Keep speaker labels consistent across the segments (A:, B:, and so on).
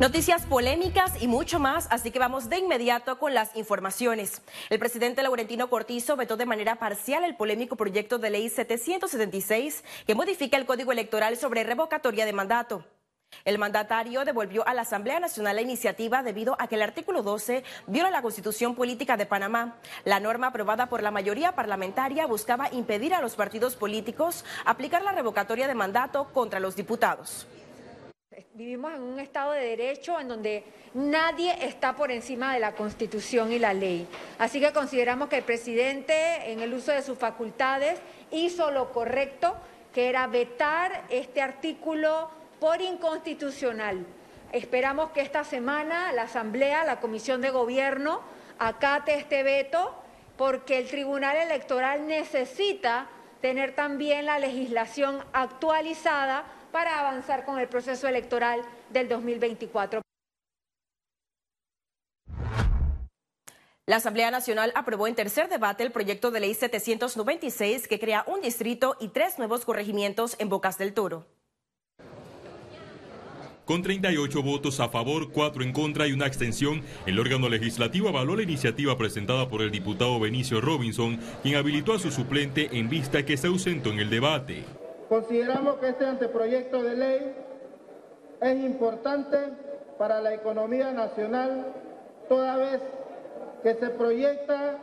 A: Noticias polémicas y mucho más, así que vamos de inmediato con las informaciones. El presidente Laurentino Cortizo vetó de manera parcial el polémico proyecto de ley 776 que modifica el Código Electoral sobre revocatoria de mandato. El mandatario devolvió a la Asamblea Nacional la iniciativa debido a que el artículo 12 viola la Constitución Política de Panamá. La norma aprobada por la mayoría parlamentaria buscaba impedir a los partidos políticos aplicar la revocatoria de mandato contra los diputados.
B: Vivimos en un Estado de Derecho en donde nadie está por encima de la Constitución y la ley. Así que consideramos que el presidente, en el uso de sus facultades, hizo lo correcto, que era vetar este artículo por inconstitucional. Esperamos que esta semana la Asamblea, la Comisión de Gobierno, acate este veto, porque el Tribunal Electoral necesita tener también la legislación actualizada para avanzar con el proceso electoral del 2024.
A: La Asamblea Nacional aprobó en tercer debate el proyecto de ley 796 que crea un distrito y tres nuevos corregimientos en Bocas del Toro.
C: Con 38 votos a favor, 4 en contra y una extensión, el órgano legislativo avaló la iniciativa presentada por el diputado Benicio Robinson, quien habilitó a su suplente en vista que se ausentó en el debate.
D: Consideramos que este anteproyecto de ley es importante para la economía nacional, toda vez que se proyecta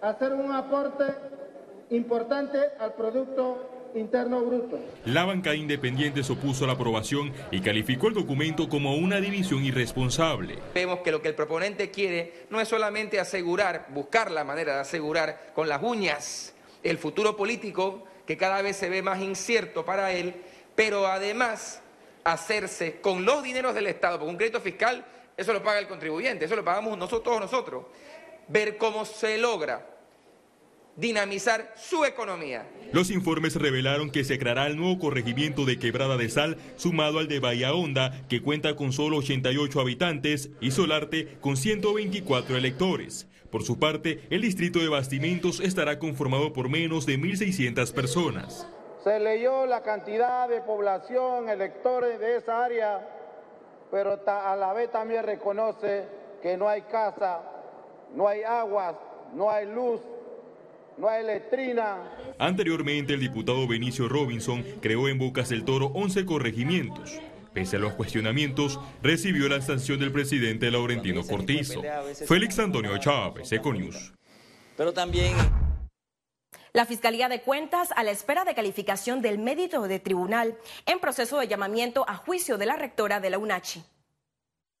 D: hacer un aporte importante al Producto Interno Bruto.
C: La banca independiente se opuso a la aprobación y calificó el documento como una división irresponsable.
E: Vemos que lo que el proponente quiere no es solamente asegurar, buscar la manera de asegurar con las uñas el futuro político que cada vez se ve más incierto para él, pero además hacerse con los dineros del Estado, porque un crédito fiscal, eso lo paga el contribuyente, eso lo pagamos nosotros, todos nosotros, ver cómo se logra dinamizar su economía.
C: Los informes revelaron que se creará el nuevo corregimiento de Quebrada de Sal, sumado al de Bahía Honda, que cuenta con solo 88 habitantes, y Solarte con 124 electores. Por su parte, el distrito de Bastimentos estará conformado por menos de 1.600 personas.
D: Se leyó la cantidad de población, electores de esa área, pero a la vez también reconoce que no hay casa, no hay aguas, no hay luz, no hay letrina.
C: Anteriormente, el diputado Benicio Robinson creó en Bocas del Toro 11 corregimientos. Pese a los cuestionamientos, recibió la sanción del presidente Laurentino Cortizo. Félix Antonio Chávez, Econius.
A: Pero también... La Fiscalía de Cuentas a la espera de calificación del mérito de tribunal en proceso de llamamiento a juicio de la rectora de la UNACHI.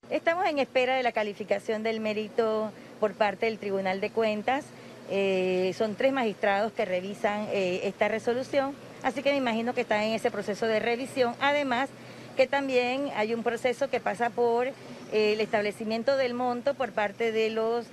F: Estamos en espera de la calificación del mérito por parte del Tribunal de Cuentas. Eh, son tres magistrados que revisan eh, esta resolución, así que me imagino que están en ese proceso de revisión. Además, que también hay un proceso que pasa por eh, el establecimiento del monto por parte de los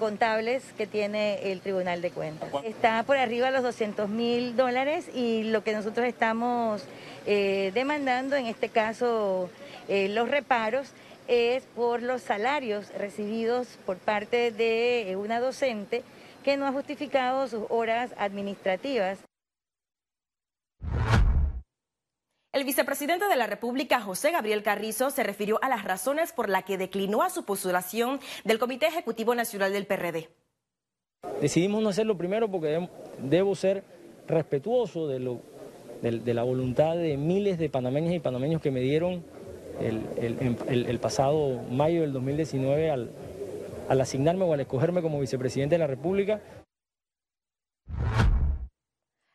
F: contables que tiene el Tribunal de Cuentas. Está por arriba de los 200 mil dólares y lo que nosotros estamos demandando, en este caso los reparos, es por los salarios recibidos por parte de una docente que no ha justificado sus horas administrativas.
A: El vicepresidente de la República, José Gabriel Carrizo, se refirió a las razones por las que declinó a su postulación del Comité Ejecutivo Nacional del PRD.
G: Decidimos no hacerlo primero porque debo ser respetuoso de, lo, de, la voluntad de miles de panameñas y panameños que me dieron el, pasado mayo del 2019 al, al asignarme o al escogerme como vicepresidente de la República.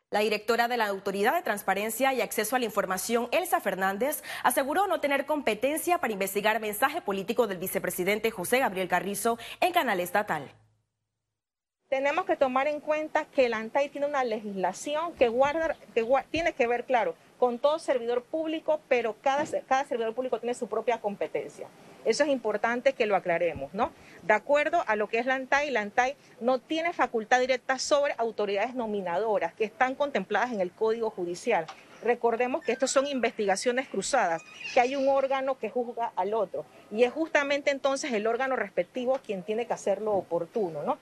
A: La directora de la Autoridad de Transparencia y Acceso a la Información, Elsa Fernández, aseguró no tener competencia para investigar mensaje político del vicepresidente José Gabriel Carrizo en canal estatal.
H: Tenemos que tomar en cuenta que la ANTAI tiene una legislación que, guarda, que tiene que ver, claro, con todo servidor público, pero cada, cada servidor público tiene su propia competencia. Eso es importante que lo aclaremos, ¿no? De acuerdo a lo que es la ANTAI, la ANTAI no tiene facultad directa sobre autoridades nominadoras que están contempladas en el Código Judicial. Recordemos que estas son investigaciones cruzadas, que hay un órgano que juzga al otro y es justamente entonces el órgano respectivo quien tiene que hacer lo oportuno, ¿no?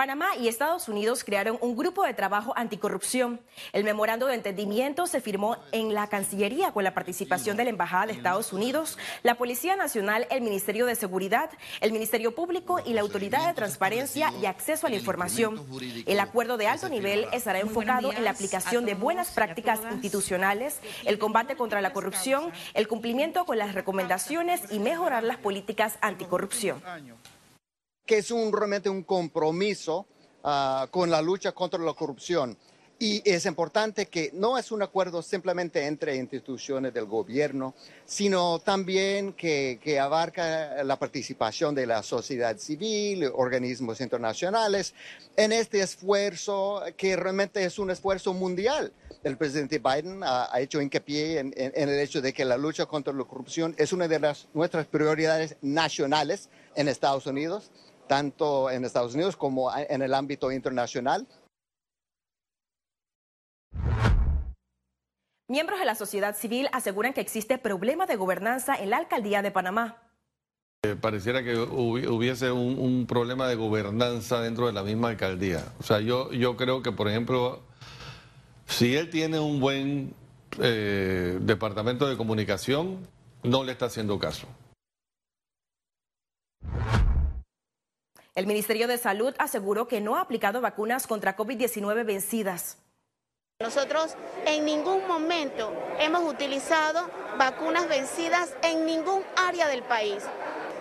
A: Panamá y Estados Unidos crearon un grupo de trabajo anticorrupción. El memorando de entendimiento se firmó en la Cancillería con la participación de la Embajada de Estados Unidos, la Policía Nacional, el Ministerio de Seguridad, el Ministerio Público y la Autoridad de Transparencia y Acceso a la Información. El acuerdo de alto nivel estará enfocado en la aplicación de buenas prácticas institucionales, el combate contra la corrupción, el cumplimiento con las recomendaciones y mejorar las políticas anticorrupción
I: que es un, realmente un compromiso uh, con la lucha contra la corrupción. Y es importante que no es un acuerdo simplemente entre instituciones del gobierno, sino también que, que, abarca la participación de la sociedad civil, organismos internacionales, en este esfuerzo que realmente es un esfuerzo mundial. El presidente Biden ha, ha hecho hincapié en, en, en, el hecho de que la lucha contra la corrupción es una de las, nuestras prioridades nacionales en Estados Unidos tanto en Estados Unidos como en el ámbito internacional.
A: Miembros de la sociedad civil aseguran que existe problema de gobernanza en la alcaldía de Panamá.
J: Eh, pareciera que hubiese un, un, problema de gobernanza dentro de la misma alcaldía. O sea, yo, yo creo que, por ejemplo, si él tiene un buen eh, departamento de comunicación, no le está haciendo caso.
A: El Ministerio de Salud aseguró que no ha aplicado vacunas contra COVID-19 vencidas.
K: Nosotros en ningún momento hemos utilizado vacunas vencidas en ningún área del país.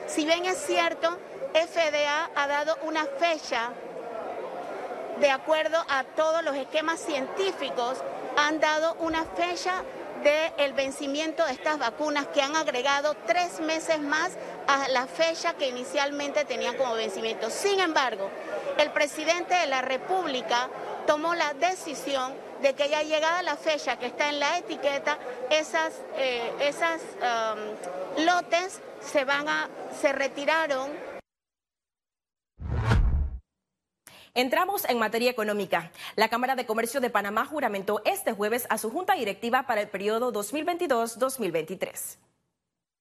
K: Si bien es cierto, FDA ha dado una fecha de acuerdo a todos los esquemas científicos, han dado una fecha del vencimiento de estas vacunas que han agregado tres meses más a la fecha que inicialmente tenían como vencimiento. Sin embargo, el presidente de la República tomó la decisión de que ya llegada la fecha que está en la etiqueta, esas, eh, esas um, lotes se van a, se retiraron
A: Entramos en materia económica. La Cámara de Comercio de Panamá juramentó este jueves a su junta directiva para el periodo 2022-2023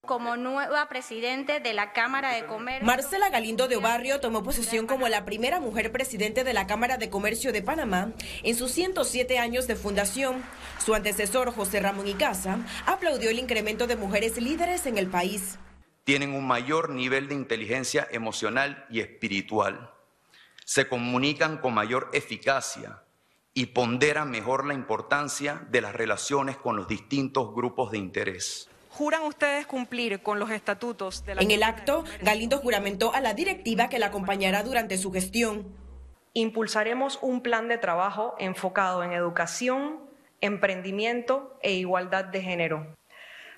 L: como nueva presidente de la Cámara de Comercio.
A: Marcela Galindo de Obarrio tomó posesión como la primera mujer presidente de la Cámara de Comercio de Panamá en sus 107 años de fundación. Su antecesor, José Ramón Icaza, aplaudió el incremento de mujeres líderes en el país.
M: Tienen un mayor nivel de inteligencia emocional y espiritual se comunican con mayor eficacia y ponderan mejor la importancia de las relaciones con los distintos grupos de interés.
N: ¿Juran ustedes cumplir con los estatutos de la
A: En el acto, Galindo juramentó a la directiva que la acompañará durante su gestión.
N: Impulsaremos un plan de trabajo enfocado en educación, emprendimiento e igualdad de género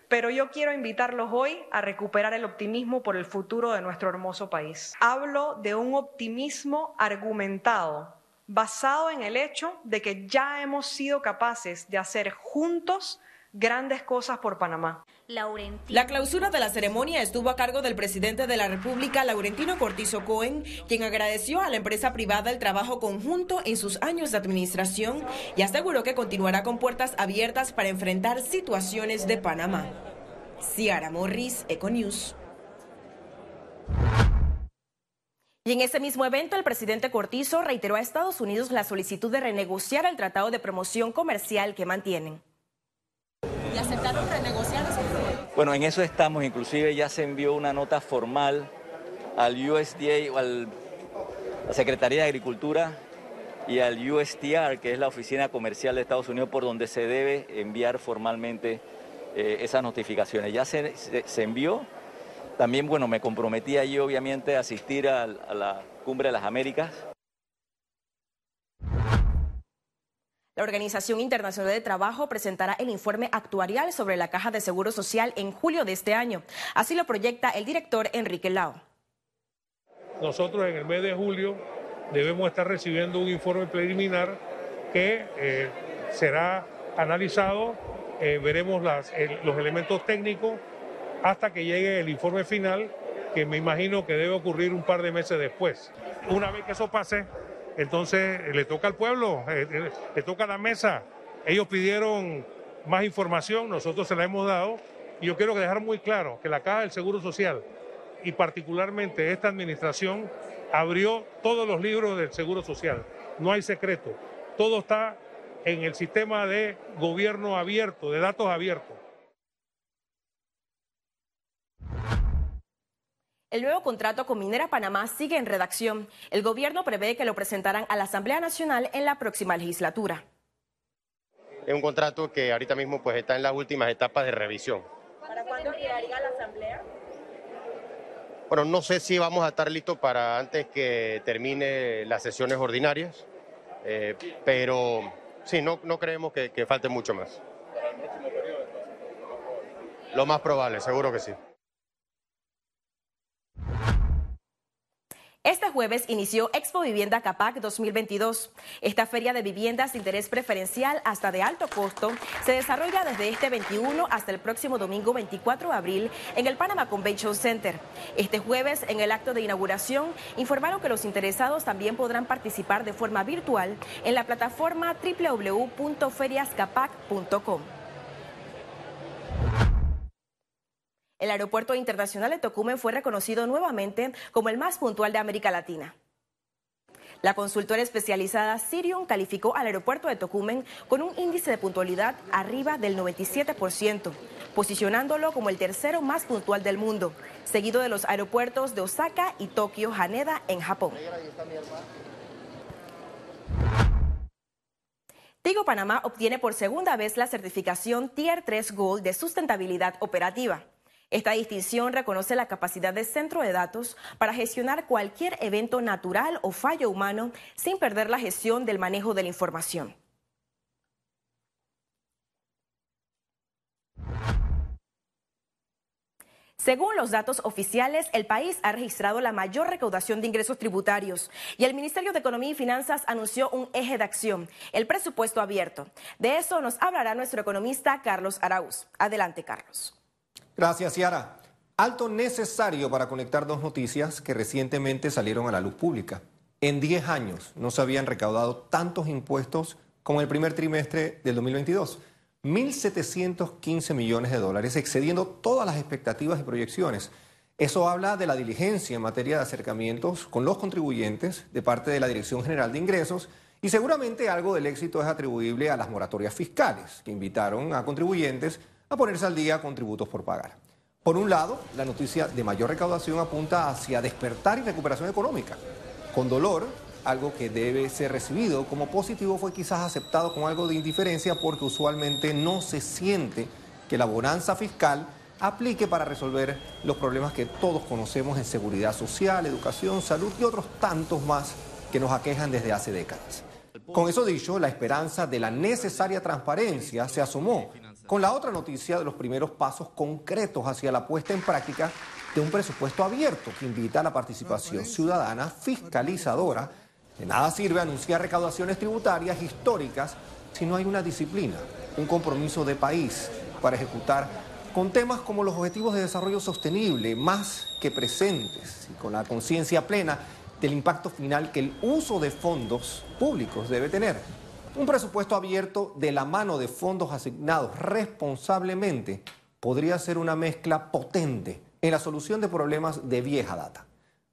N: pero yo quiero invitarlos hoy a recuperar el optimismo por el futuro de nuestro hermoso país. Hablo de un optimismo argumentado, basado en el hecho de que ya hemos sido capaces de hacer juntos grandes cosas por Panamá.
A: La clausura de la ceremonia estuvo a cargo del presidente de la República, Laurentino Cortizo Cohen, quien agradeció a la empresa privada el trabajo conjunto en sus años de administración y aseguró que continuará con puertas abiertas para enfrentar situaciones de Panamá. Ciara Morris, Econews. Y en ese mismo evento, el presidente Cortizo reiteró a Estados Unidos la solicitud de renegociar el tratado de promoción comercial que mantienen.
O: ¿Y aceptaron renegociar?
P: Bueno, en eso estamos. Inclusive ya se envió una nota formal al USDA o a la Secretaría de Agricultura y al USTR, que es la Oficina Comercial de Estados Unidos, por donde se debe enviar formalmente eh, esas notificaciones. Ya se, se, envió. También, bueno, me comprometí allí, obviamente, a asistir a la Cumbre de las Américas.
A: La Organización Internacional de Trabajo presentará el informe actuarial sobre la caja de seguro social en julio de este año. Así lo proyecta el director Enrique Lao.
Q: Nosotros en el mes de julio debemos estar recibiendo un informe preliminar que eh, será analizado, eh, veremos los elementos técnicos hasta que llegue el informe final, que me imagino que debe ocurrir un par de meses después. Una vez que eso pase, entonces le toca al pueblo, eh, le toca a la mesa. Ellos pidieron más información, nosotros se la hemos dado. Y yo quiero dejar muy claro que la Caja del Seguro Social y particularmente esta administración abrió todos los libros del Seguro Social. No hay secreto. Todo está en el sistema de gobierno abierto, de datos abiertos.
A: El nuevo contrato con Minera Panamá sigue en redacción. El gobierno prevé que lo presentarán a la Asamblea Nacional en la próxima legislatura.
R: Es un contrato que ahorita mismo pues está en las últimas etapas de revisión.
O: ¿Para cuándo llegaría la Asamblea?
R: Bueno, no sé si vamos a estar listos para antes que termine las sesiones ordinarias, eh, pero sí, no, no creemos que, que falte mucho más. Lo más probable, seguro que sí.
A: Este jueves inició Expo Vivienda Capac 2022. Esta feria de viviendas de interés preferencial hasta de alto costo se desarrolla desde este 21 hasta el próximo domingo 24 de abril en el Panama Convention Center. Este jueves, en el acto de inauguración, informaron que los interesados también podrán participar de forma virtual en la plataforma www.feriascapac.com. El Aeropuerto Internacional de Tocumen fue reconocido nuevamente como el más puntual de América Latina. La consultora especializada Sirion calificó al aeropuerto de Tocumen con un índice de puntualidad arriba del 97%, posicionándolo como el tercero más puntual del mundo, seguido de los aeropuertos de Osaka y Tokio Haneda en Japón. Tigo Panamá obtiene por segunda vez la certificación Tier 3 Gold de sustentabilidad operativa. Esta distinción reconoce la capacidad de centro de datos para gestionar cualquier evento natural o fallo humano sin perder la gestión del manejo de la información. Según los datos oficiales, el país ha registrado la mayor recaudación de ingresos tributarios y el Ministerio de Economía y Finanzas anunció un eje de acción, el presupuesto abierto. De eso nos hablará nuestro economista Carlos Arauz. Adelante, Carlos.
S: Gracias, Ciara. Alto necesario para conectar dos noticias que recientemente salieron a la luz pública. En 10 años no se habían recaudado tantos impuestos como el primer trimestre del 2022. 1.715 millones de dólares, excediendo todas las expectativas y proyecciones. Eso habla de la diligencia en materia de acercamientos con los contribuyentes de parte de la Dirección General de Ingresos y seguramente algo del éxito es atribuible a las moratorias fiscales que invitaron a contribuyentes a ponerse al día con tributos por pagar. Por un lado, la noticia de mayor recaudación apunta hacia despertar y recuperación económica. Con dolor, algo que debe ser recibido como positivo fue quizás aceptado con algo de indiferencia porque usualmente no se siente que la bonanza fiscal aplique para resolver los problemas que todos conocemos en seguridad social, educación, salud y otros tantos más que nos aquejan desde hace décadas. Con eso dicho, la esperanza de la necesaria transparencia se asomó con la otra noticia de los primeros pasos concretos hacia la puesta en práctica de un presupuesto abierto que invita a la participación ciudadana fiscalizadora de nada sirve anunciar recaudaciones tributarias históricas si no hay una disciplina, un compromiso de país para ejecutar con temas como los objetivos de desarrollo sostenible, más que presentes y con la conciencia plena del impacto final que el uso de fondos públicos debe tener. Un presupuesto abierto de la mano de fondos asignados responsablemente podría ser una mezcla potente en la solución de problemas de vieja data.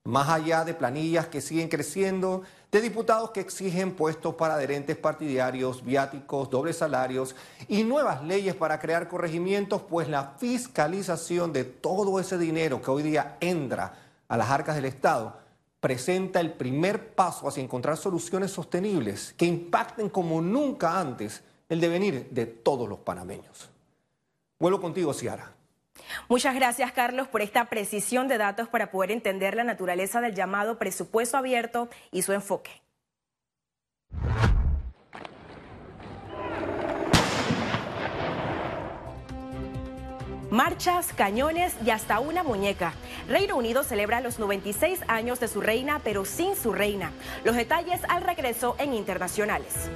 S: Más allá de planillas que siguen creciendo, de diputados que exigen puestos para adherentes partidarios, viáticos, dobles salarios y nuevas leyes para crear corregimientos, pues la fiscalización de todo ese dinero que hoy día entra a las arcas del Estado presenta el primer paso hacia encontrar soluciones sostenibles que impacten como nunca antes el devenir de todos los panameños. Vuelvo contigo, Ciara.
A: Muchas gracias, Carlos, por esta precisión de datos para poder entender la naturaleza del llamado presupuesto abierto y su enfoque. Marchas, cañones y hasta una muñeca. Reino Unido celebra los 96 años de su reina, pero sin su reina. Los detalles al regreso en Internacionales.